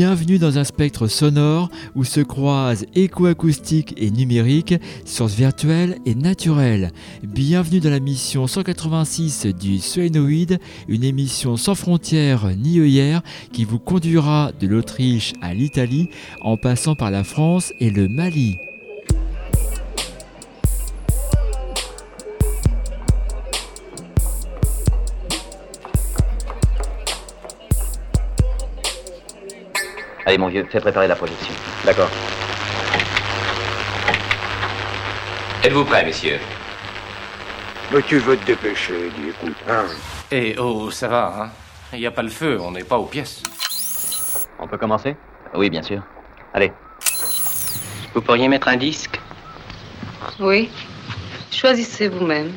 Bienvenue dans un spectre sonore où se croisent éco-acoustique et numérique, sciences virtuelles et naturelles. Bienvenue dans la mission 186 du Suénoïde, une émission sans frontières ni œillères qui vous conduira de l'Autriche à l'Italie en passant par la France et le Mali. Allez mon vieux, fais préparer la projection. D'accord. Êtes-vous prêts, messieurs? Mais tu veux te dépêcher, dis écoute. Hein? Eh oh, ça va, hein? Il n'y a pas le feu, on n'est pas aux pièces. On peut commencer? Oui, bien sûr. Allez. Vous pourriez mettre un disque? Oui. Choisissez vous-même.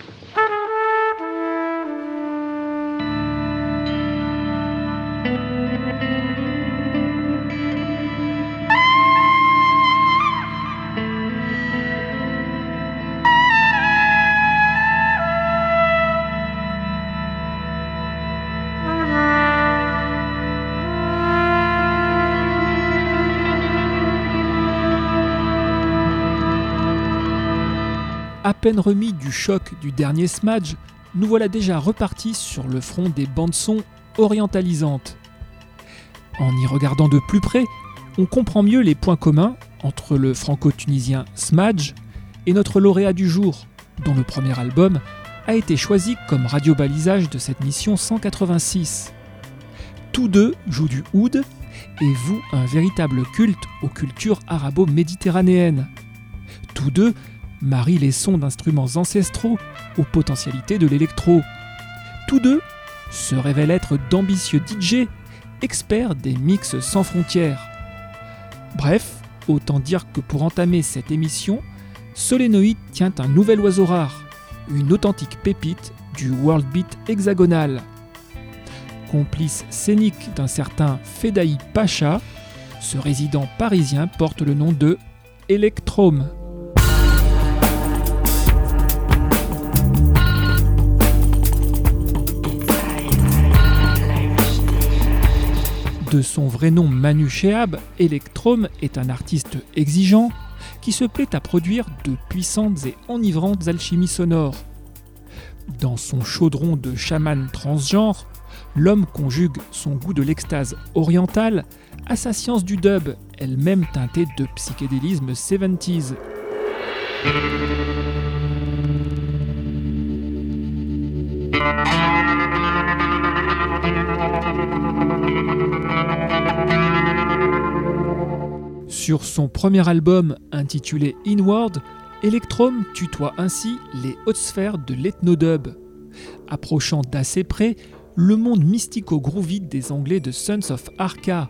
Peine remis du choc du dernier Smadge, nous voilà déjà repartis sur le front des bandes-sons orientalisantes. En y regardant de plus près, on comprend mieux les points communs entre le franco-tunisien Smadge et notre lauréat du jour, dont le premier album a été choisi comme radiobalisage de cette mission 186. Tous deux jouent du oud et vouent un véritable culte aux cultures arabo-méditerranéennes. Tous deux marient les sons d'instruments ancestraux aux potentialités de l'électro. Tous deux se révèlent être d'ambitieux DJ, experts des mix sans frontières. Bref, autant dire que pour entamer cette émission, Solénoïde tient un nouvel oiseau rare, une authentique pépite du world beat hexagonal. Complice scénique d'un certain Fedaï Pacha, ce résident parisien porte le nom de Electrome. De son vrai nom Manu Chehab, Electrome est un artiste exigeant qui se plaît à produire de puissantes et enivrantes alchimies sonores. Dans son chaudron de chaman transgenre, l'homme conjugue son goût de l'extase orientale à sa science du dub, elle-même teintée de psychédélisme 70s. Sur son premier album intitulé Inward, Electrum tutoie ainsi les hautes sphères de l'ethnodub, approchant d'assez près le monde mystico-groovy des Anglais de Sons of Arca.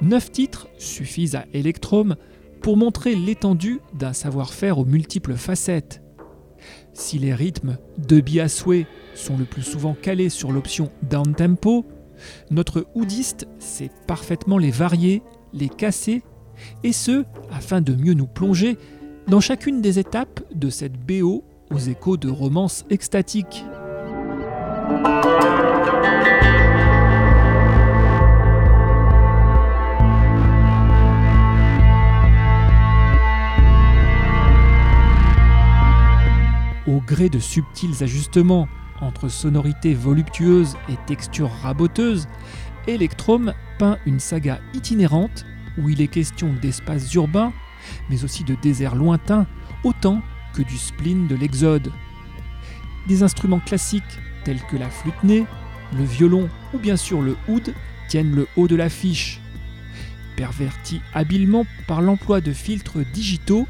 Neuf titres suffisent à Electrum pour montrer l'étendue d'un savoir-faire aux multiples facettes. Si les rythmes de à sont le plus souvent calés sur l'option down tempo, notre oudiste sait parfaitement les varier, les casser, et ce, afin de mieux nous plonger dans chacune des étapes de cette BO aux échos de romances extatiques. Au gré de subtils ajustements entre sonorités voluptueuses et textures raboteuses, Electrum peint une saga itinérante où il est question d'espaces urbains, mais aussi de déserts lointains, autant que du spleen de l'Exode. Des instruments classiques tels que la flûte née, le violon ou bien sûr le oud tiennent le haut de l'affiche. Pervertis habilement par l'emploi de filtres digitaux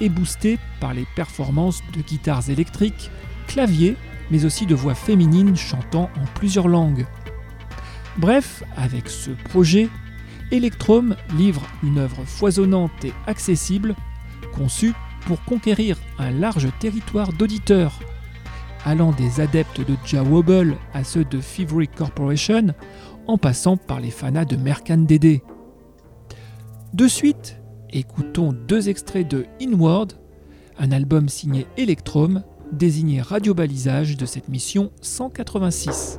et boostés par les performances de guitares électriques, claviers, mais aussi de voix féminines chantant en plusieurs langues. Bref, avec ce projet, Electrum livre une œuvre foisonnante et accessible, conçue pour conquérir un large territoire d'auditeurs, allant des adeptes de Jah Wobble à ceux de Thievery Corporation, en passant par les fanas de Mercan Dédé. De suite, écoutons deux extraits de Inward, un album signé Electrum, désigné radiobalisage de cette mission 186.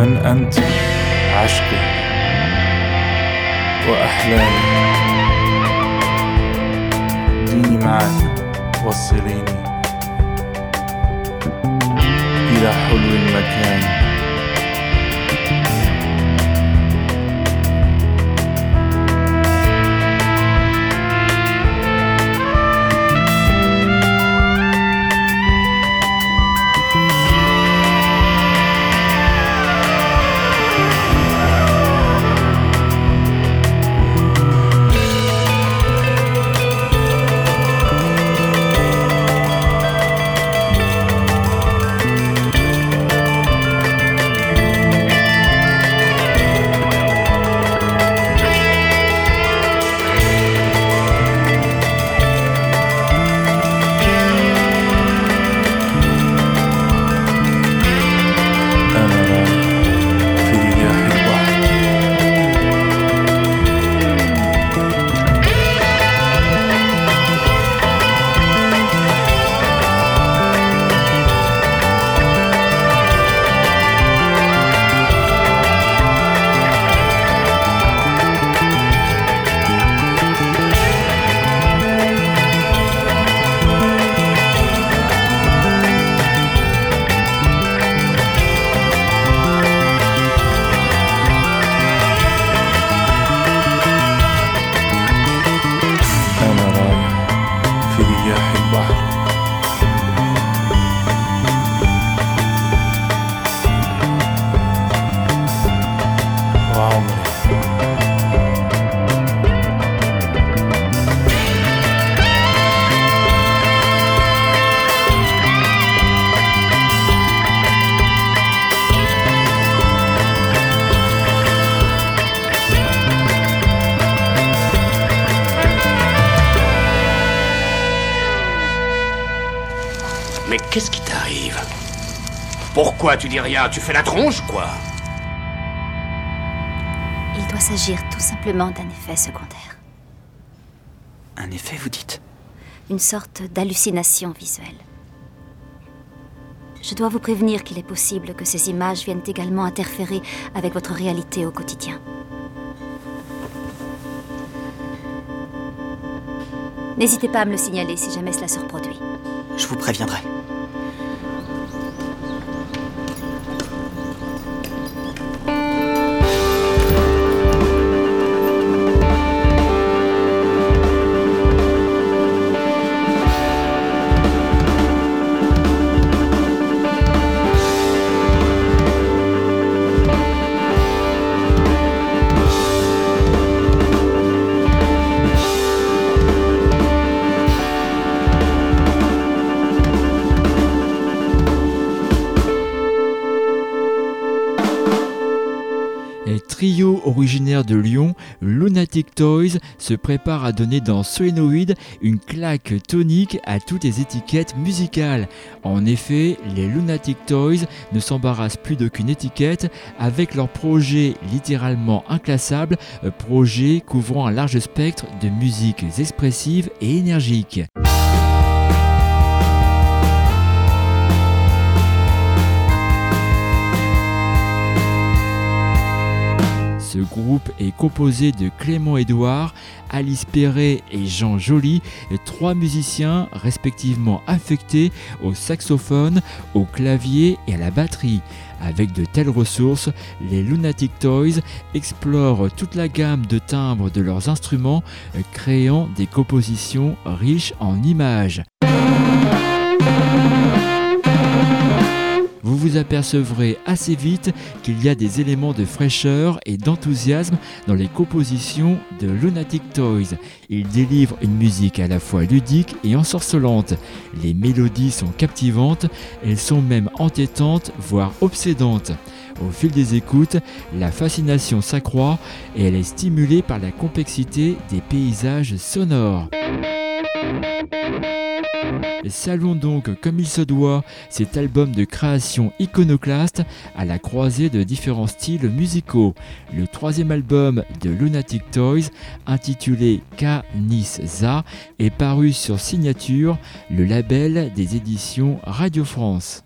من أنت؟ عشقي وأحلامي. ديني معك وصليني. إلى حلو المكان. Pourquoi tu dis rien? Tu fais la tronche, quoi Il doit s'agir tout simplement d'un effet secondaire. Un effet, vous dites? Une sorte d'hallucination visuelle. Je dois vous prévenir qu'il est possible que ces images viennent également interférer avec votre réalité au quotidien. N'hésitez pas à me le signaler si jamais cela se reproduit. Je vous préviendrai. De Lyon, Lunatic Toys, se prépare à donner dans Solenoid une claque tonique à toutes les étiquettes musicales. En effet, les Lunatic Toys ne s'embarrassent plus d'aucune étiquette avec leur projet littéralement inclassable, projet couvrant un large spectre de musiques expressives et énergiques. Ce groupe est composé de Clément Édouard, Alice Perret et Jean Joly, trois musiciens respectivement affectés au saxophone, au clavier et à la batterie. Avec de telles ressources, les Lunatic Toys explorent toute la gamme de timbres de leurs instruments, créant des compositions riches en images. Vous apercevrez assez vite qu'il y a des éléments de fraîcheur et d'enthousiasme dans les compositions de Lunatic Toys. Ils délivrent une musique à la fois ludique et ensorcelante. Les mélodies sont captivantes, elles sont même entêtantes, voire obsédantes. Au fil des écoutes, la fascination s'accroît et elle est stimulée par la complexité des paysages sonores. Saluons donc comme il se doit cet album de création iconoclaste à la croisée de différents styles musicaux. Le troisième album de Lunatic Toys, intitulé K Za, est paru sur Signature, le label des éditions Radio France.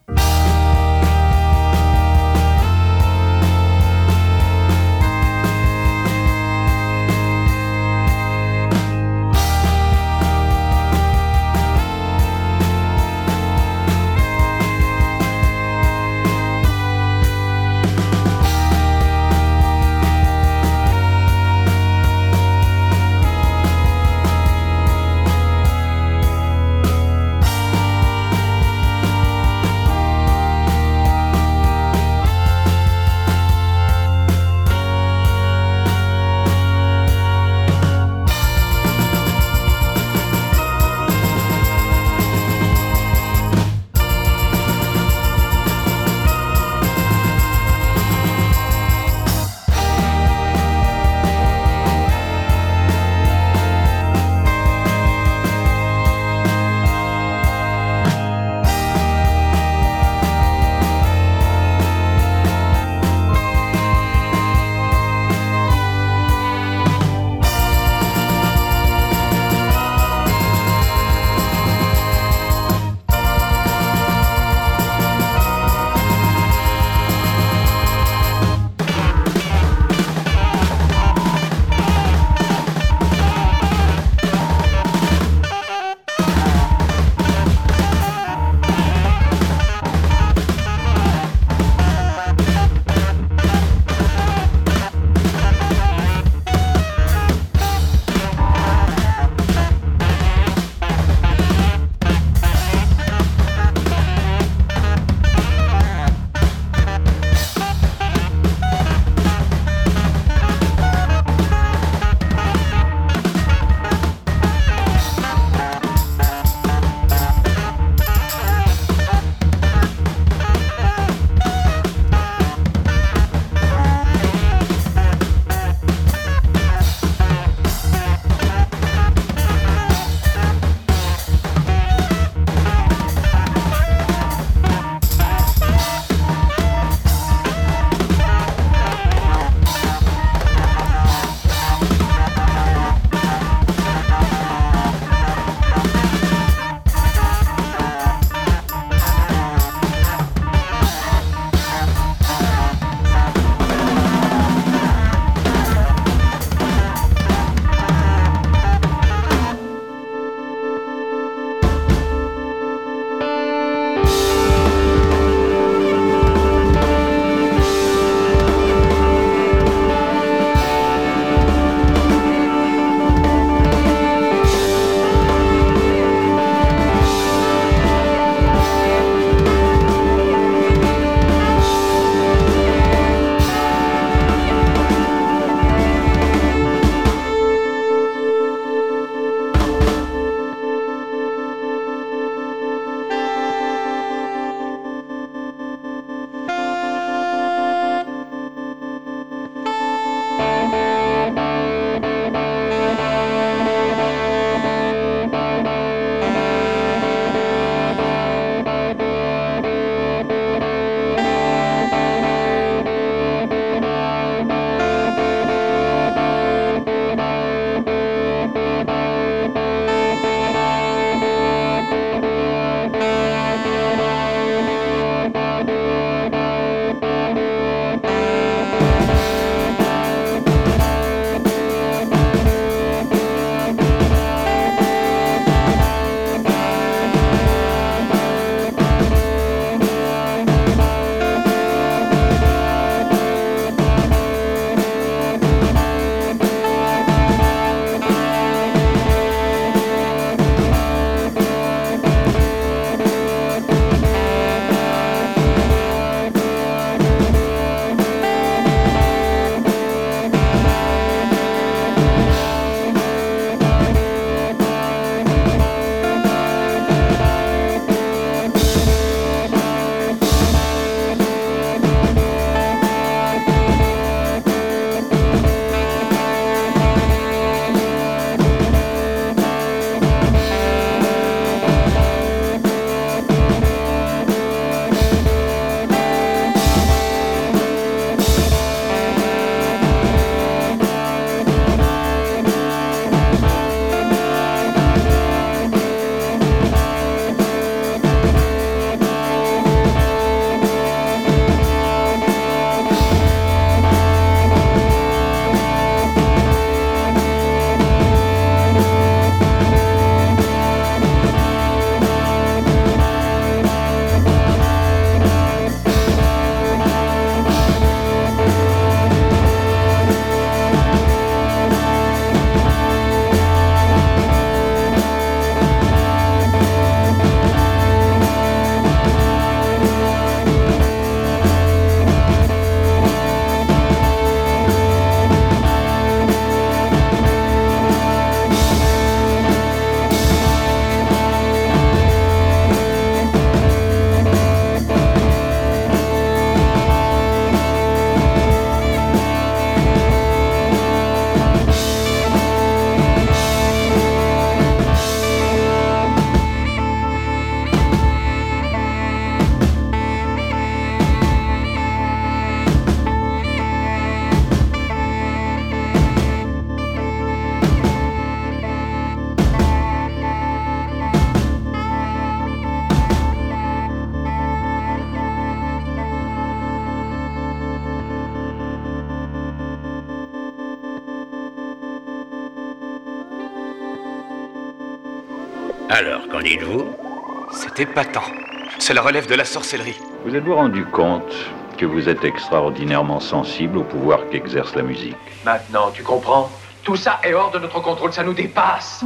Épatant. Cela relève de la sorcellerie. Vous êtes-vous rendu compte que vous êtes extraordinairement sensible au pouvoir qu'exerce la musique? Maintenant, tu comprends? Tout ça est hors de notre contrôle, ça nous dépasse.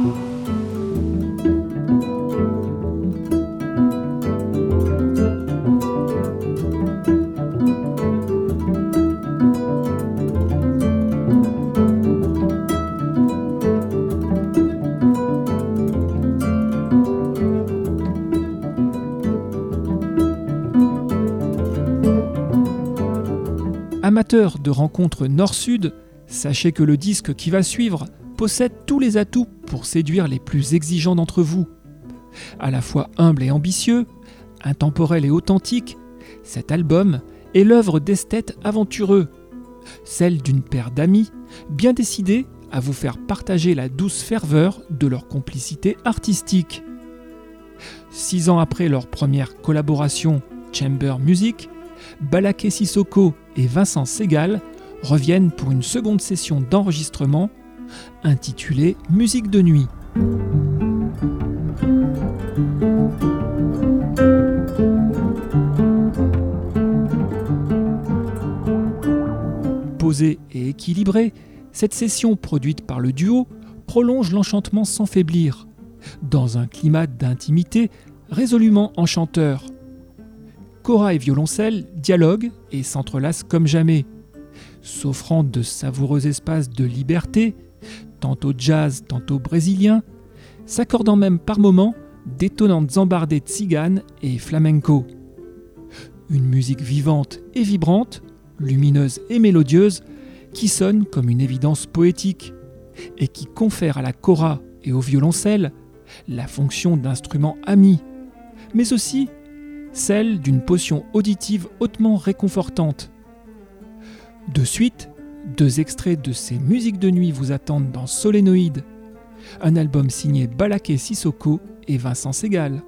De rencontres nord-sud, sachez que le disque qui va suivre possède tous les atouts pour séduire les plus exigeants d'entre vous. À la fois humble et ambitieux, intemporel et authentique, cet album est l'œuvre d'esthètes aventureux, celle d'une paire d'amis bien décidés à vous faire partager la douce ferveur de leur complicité artistique. Six ans après leur première collaboration Chamber Music, Balaké Sissoko et Vincent Segal reviennent pour une seconde session d'enregistrement intitulée Musique de nuit. Posée et équilibrée, cette session produite par le duo prolonge l'enchantement sans faiblir, dans un climat d'intimité résolument enchanteur. Cora et violoncelle dialoguent et s'entrelacent comme jamais, s'offrant de savoureux espaces de liberté, tantôt jazz, tantôt brésilien, s'accordant même par moments d'étonnantes embardées tziganes et flamenco. Une musique vivante et vibrante, lumineuse et mélodieuse, qui sonne comme une évidence poétique et qui confère à la cora et au violoncelle la fonction d'instrument ami, mais aussi celle d'une potion auditive hautement réconfortante. De suite, deux extraits de ces musiques de nuit vous attendent dans Solénoïde, un album signé Balaké Sissoko et Vincent Segal.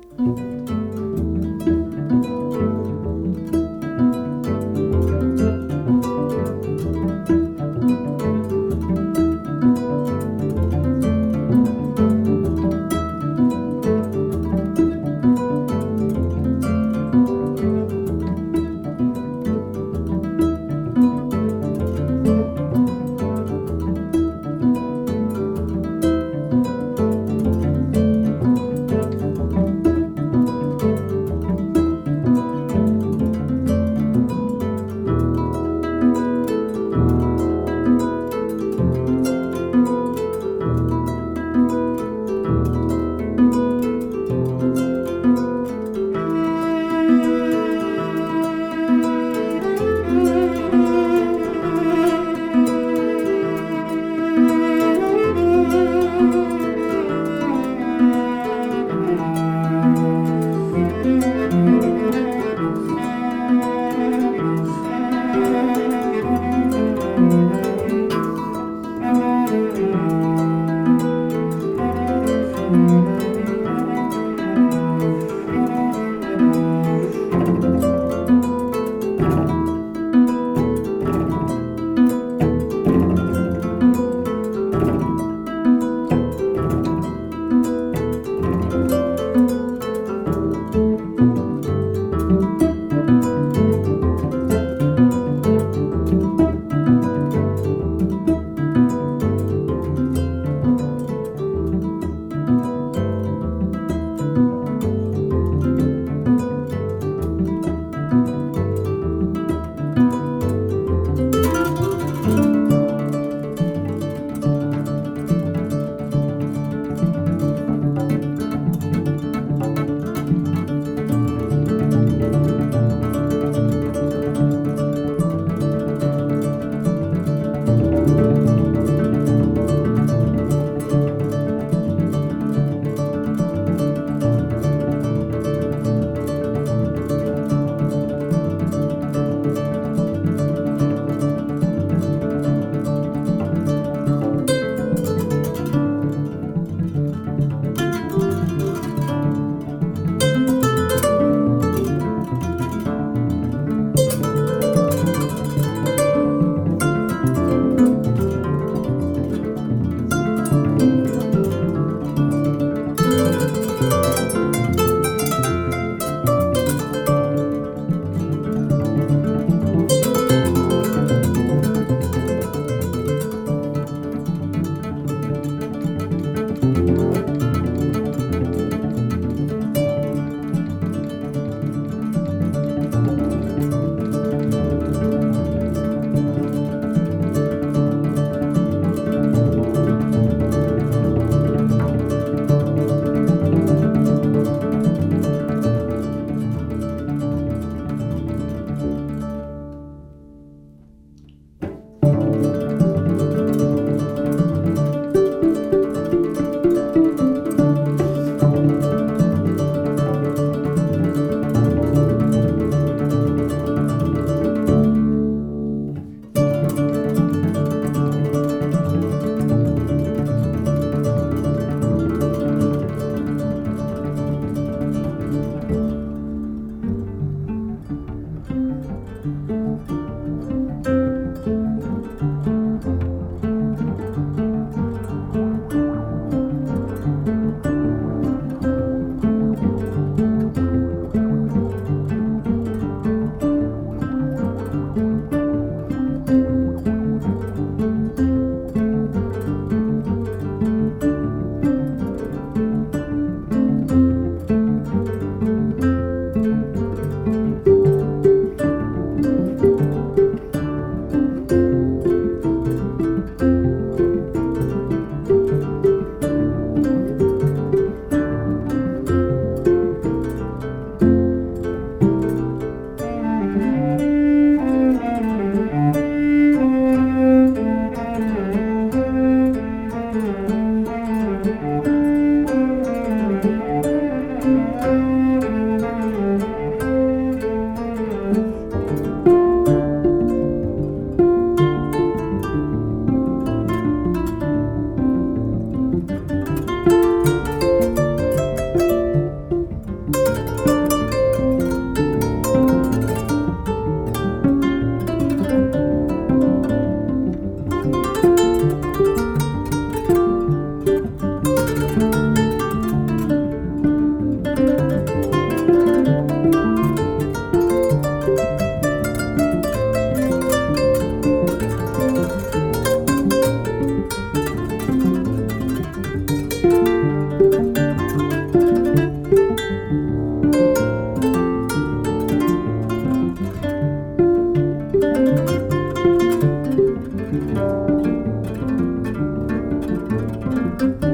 Qu'est-ce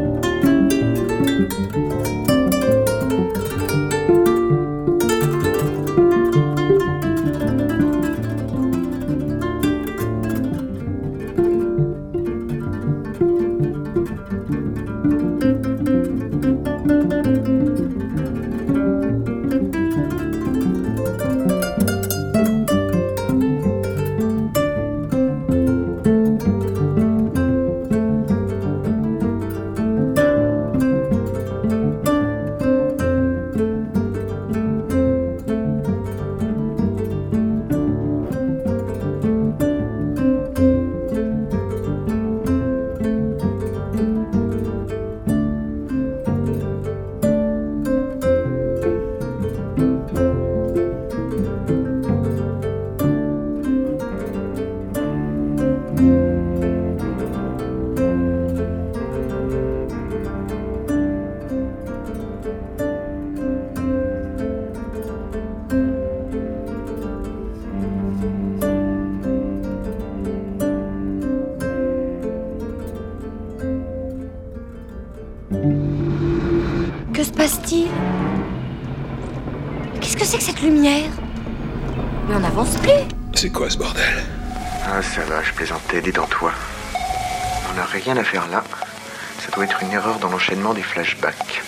des flashbacks.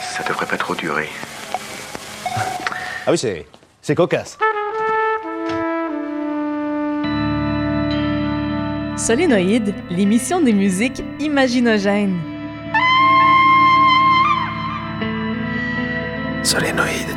Ça devrait pas trop durer. Ah oui, c'est. C'est cocasse. Solénoïde, l'émission des musiques imaginogènes. Solénoïde.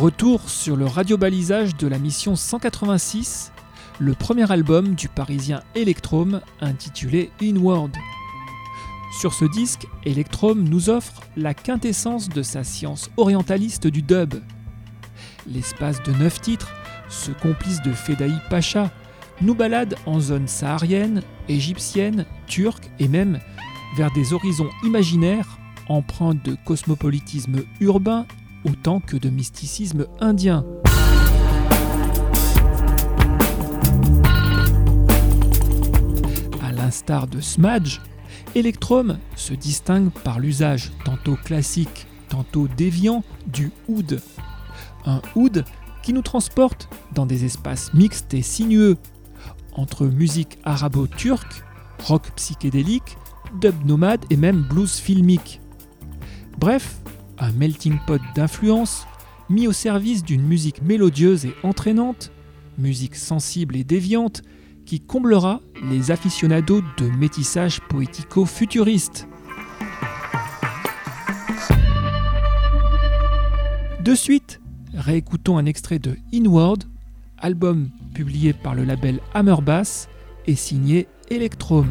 Retour sur le radiobalisage de la mission 186, le premier album du parisien Electrum intitulé Inward. Sur ce disque, Electrum nous offre la quintessence de sa science orientaliste du dub. L'espace de neuf titres, ce complice de Fedaï Pacha, nous balade en zone saharienne, égyptienne, turque et même vers des horizons imaginaires empreints de cosmopolitisme urbain autant que de mysticisme indien. À l'instar de Smadge, Electrum se distingue par l'usage tantôt classique, tantôt déviant du oud. Un oud qui nous transporte dans des espaces mixtes et sinueux, entre musique arabo-turque, rock psychédélique, dub nomade et même blues filmique. Bref, un melting pot d'influences mis au service d'une musique mélodieuse et entraînante, musique sensible et déviante qui comblera les aficionados de métissage poético-futuriste. De suite, réécoutons un extrait de Inward, album publié par le label Hammerbass et signé Electrum.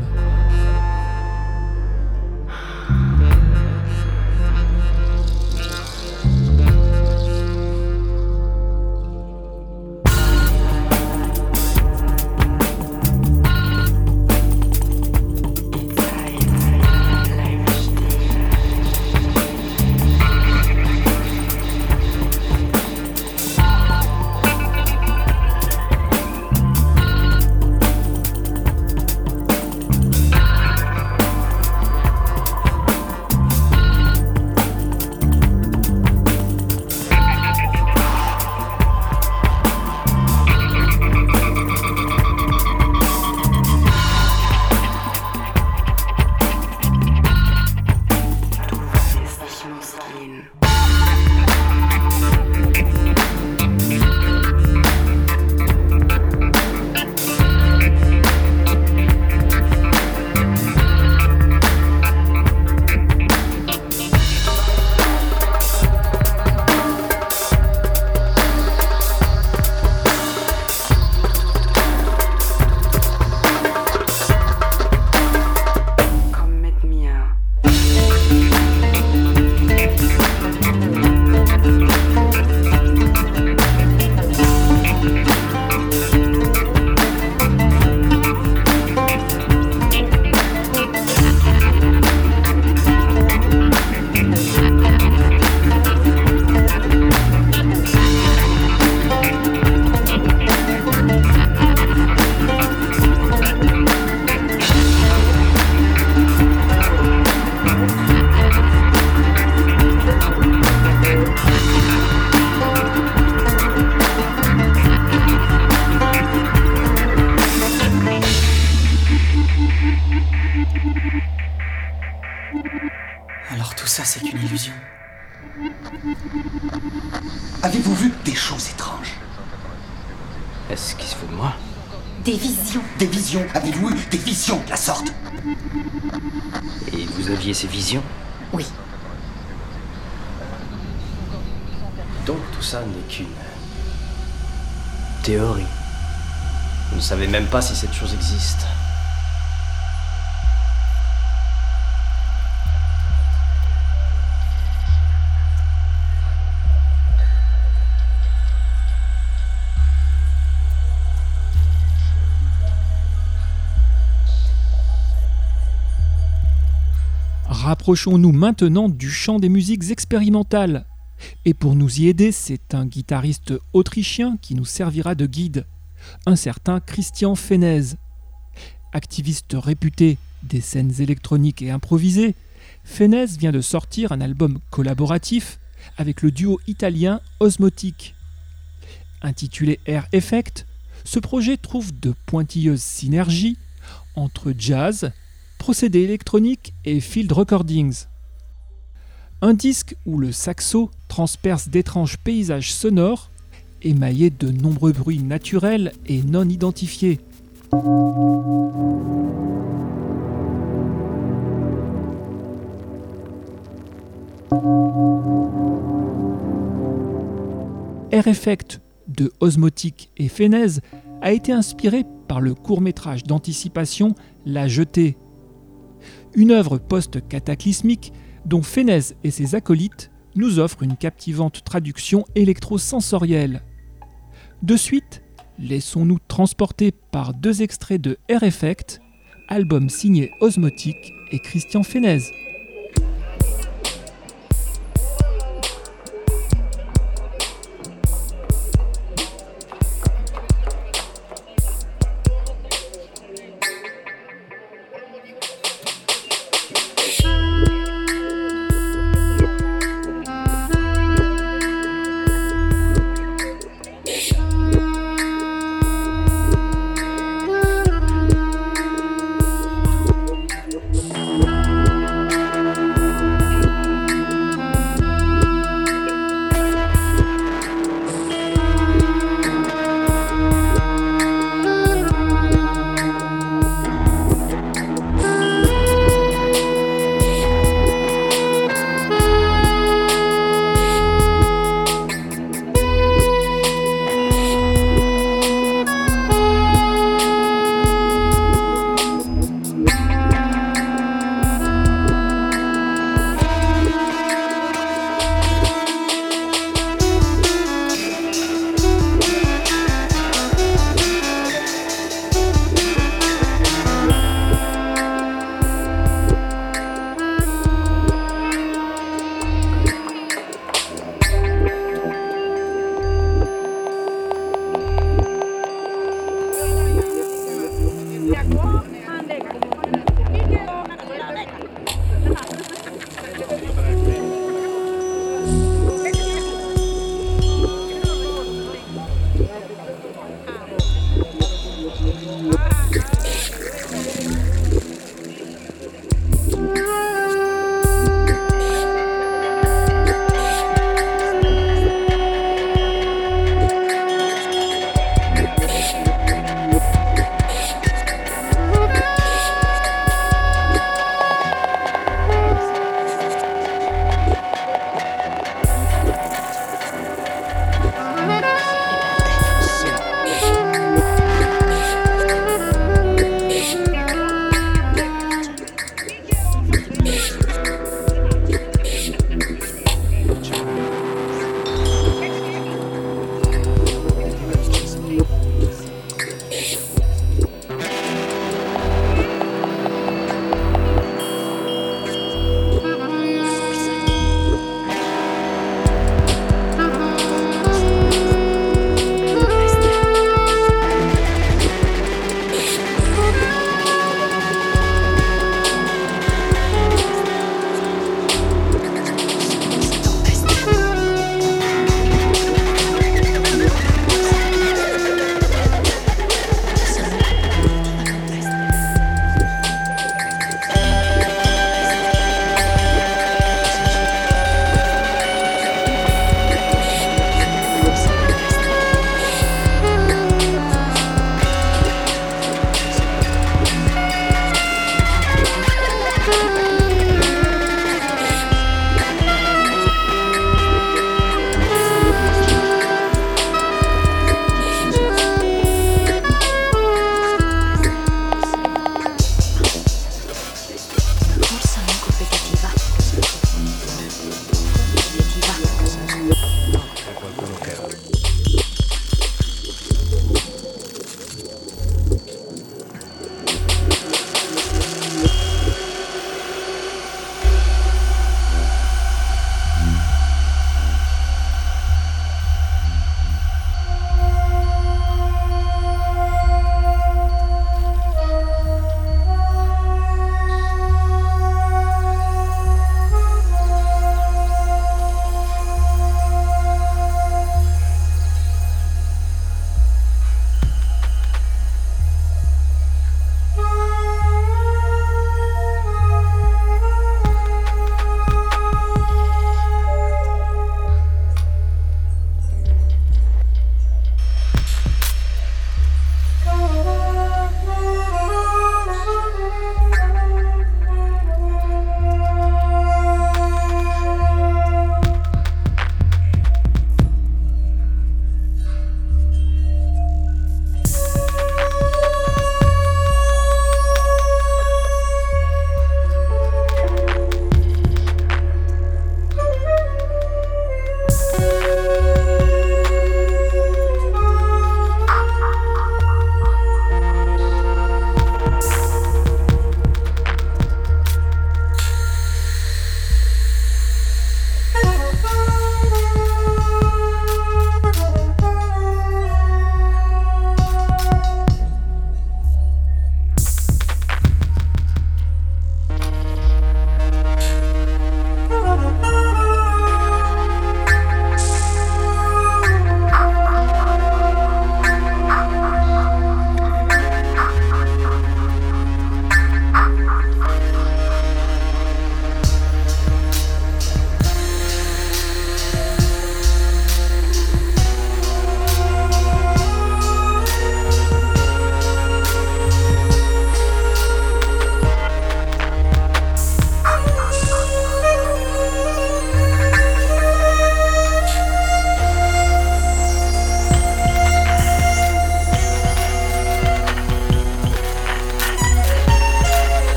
Ces visions? Oui. Donc tout ça n'est qu'une théorie. Vous ne savez même pas si cette chose existe. Rapprochons-nous maintenant du chant des musiques expérimentales. Et pour nous y aider, c'est un guitariste autrichien qui nous servira de guide, un certain Christian Fenez. Activiste réputé des scènes électroniques et improvisées, Fenez vient de sortir un album collaboratif avec le duo italien Osmotic. Intitulé Air Effect, ce projet trouve de pointilleuses synergies entre jazz, procédés électroniques et field recordings. Un disque où le saxo transperce d'étranges paysages sonores, émaillés de nombreux bruits naturels et non identifiés. Air Effect de Osmotic et Fenez a été inspiré par le court métrage d'anticipation La Jetée une œuvre post-cataclysmique dont Fenez et ses acolytes nous offrent une captivante traduction électrosensorielle. De suite, laissons-nous transporter par deux extraits de Air Effect, album signé Osmotic et Christian Fenez.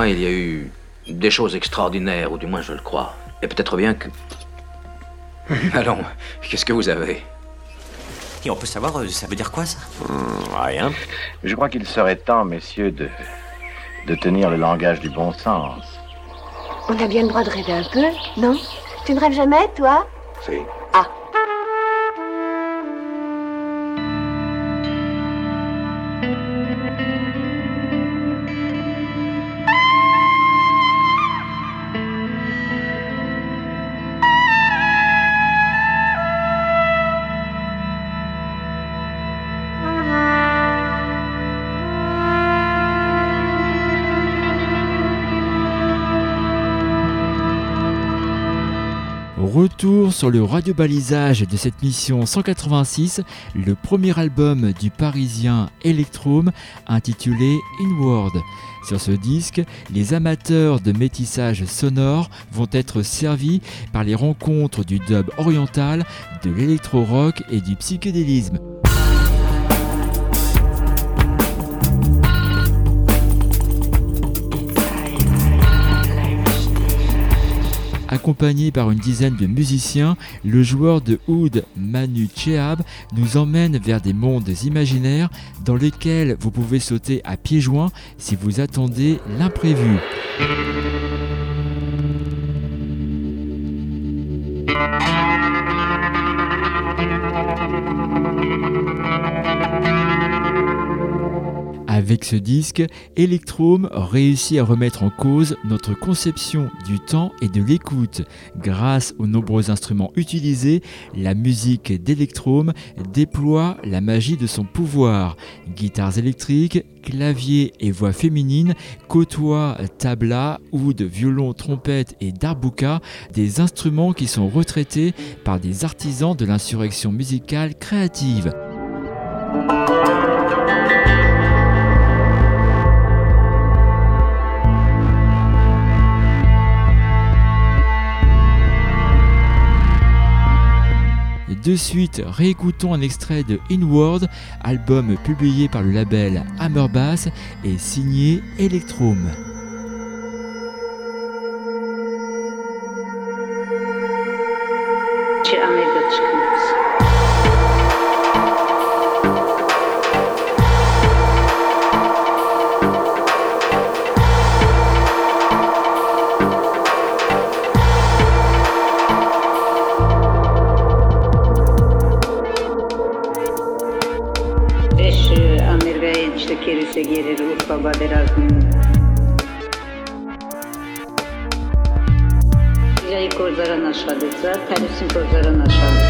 Moi, il y a eu des choses extraordinaires, ou du moins je le crois. Et peut-être bien que... Allons, qu'est-ce que vous avez? Et on peut savoir, euh, ça veut dire quoi ça? Hmm, rien. Je crois qu'il serait temps, messieurs, de, de tenir le langage du bon sens. On a bien le droit de rêver un peu, non? Tu ne rêves jamais, toi? Si. Ah. Sur le radiobalisage de cette mission 186, le premier album du parisien Electrum intitulé Inward. Sur ce disque, les amateurs de métissage sonore vont être servis par les rencontres du dub oriental, de l'électro-rock et du psychédélisme. Accompagné par une dizaine de musiciens, le joueur de oud Manu Chehab nous emmène vers des mondes imaginaires dans lesquels vous pouvez sauter à pieds joints si vous attendez l'imprévu. Avec ce disque, Electrum réussit à remettre en cause notre conception du temps et de l'écoute. Grâce aux nombreux instruments utilisés, la musique d'Electrum déploie la magie de son pouvoir. Guitares électriques, claviers et voix féminines côtoient tabla, oud, violon, trompette et darbuka, des instruments qui sont retraités par des artisans de l'insurrection musicale créative. De suite, réécoutons un extrait de Inward, album publié par le label Hammerbass et signé Electrum. գործարան աշխատեցա, Թայրուսին գործարան աշխատեցա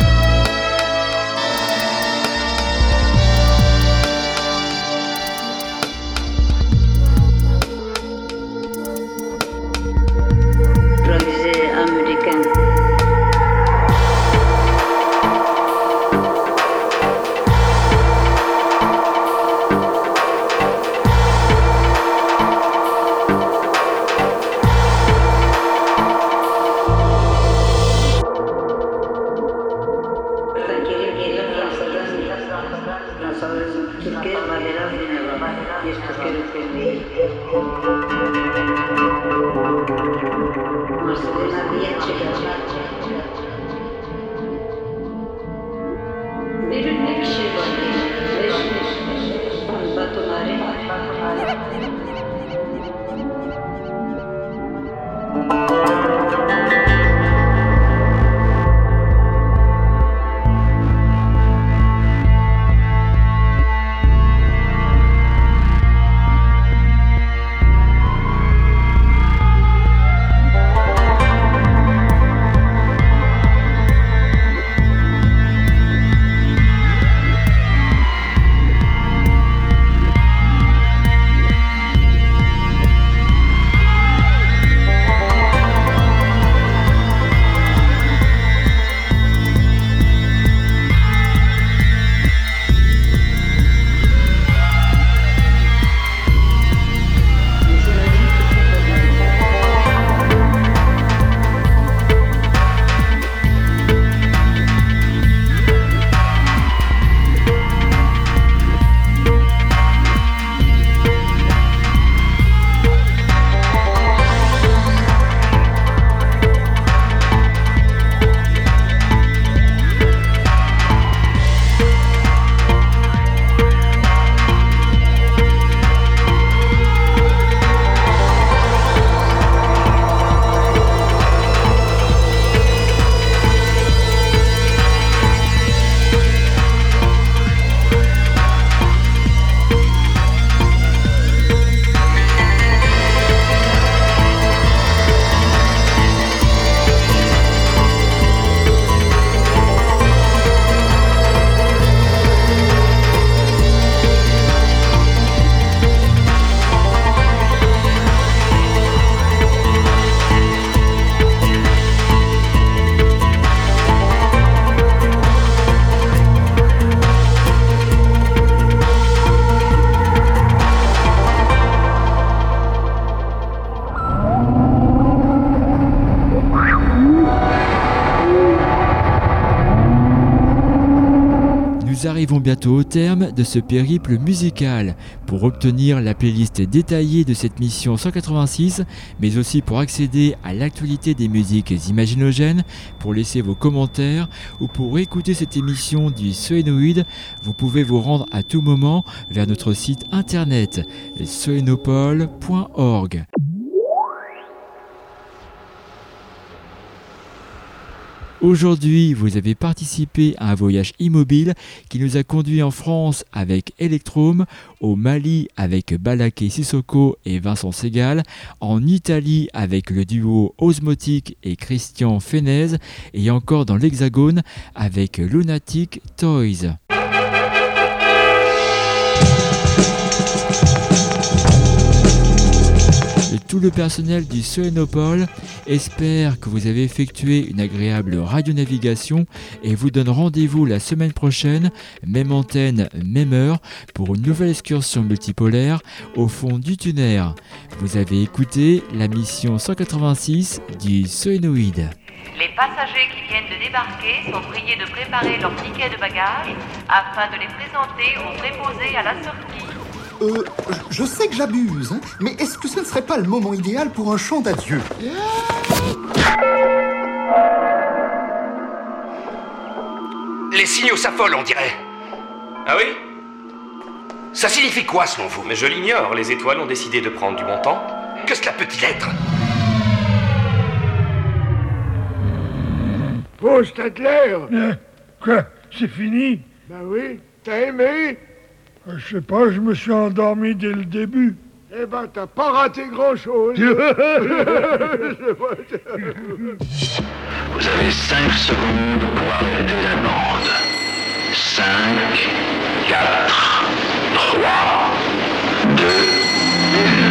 bientôt au terme de ce périple musical. Pour obtenir la playlist détaillée de cette mission 186, mais aussi pour accéder à l'actualité des musiques imaginogènes, pour laisser vos commentaires ou pour écouter cette émission du Soénoïde, vous pouvez vous rendre à tout moment vers notre site internet soénopole.org. Aujourd'hui, vous avez participé à un voyage immobile qui nous a conduit en France avec Electrum, au Mali avec Balaké Sissoko et Vincent Segal, en Italie avec le duo Osmotique et Christian Fenez, et encore dans l'Hexagone avec Lunatic Toys. Tout le personnel du Soénopole espère que vous avez effectué une agréable radionavigation et vous donne rendez-vous la semaine prochaine, même antenne, même heure, pour une nouvelle excursion multipolaire au fond du tunnel. Vous avez écouté la mission 186 du Soénoïde. Les passagers qui viennent de débarquer sont priés de préparer leurs tickets de bagages afin de les présenter aux préposés à la sortie. Euh, je sais que j'abuse, hein, mais est-ce que ce ne serait pas le moment idéal pour un chant d'adieu? Les signaux s'affolent, on dirait. Ah oui? Ça signifie quoi, selon vous? Mais je l'ignore, les étoiles ont décidé de prendre du bon temps. Que cela peut-il être? Oh, Stadler. Euh, Quoi? C'est fini? Ben oui, t'as aimé? Euh, je sais pas, je me suis endormi dès le début. Eh ben, t'as pas raté grand-chose. Vous avez 5 secondes pour arrêter la bande. 5, 4, 3, 2, 1.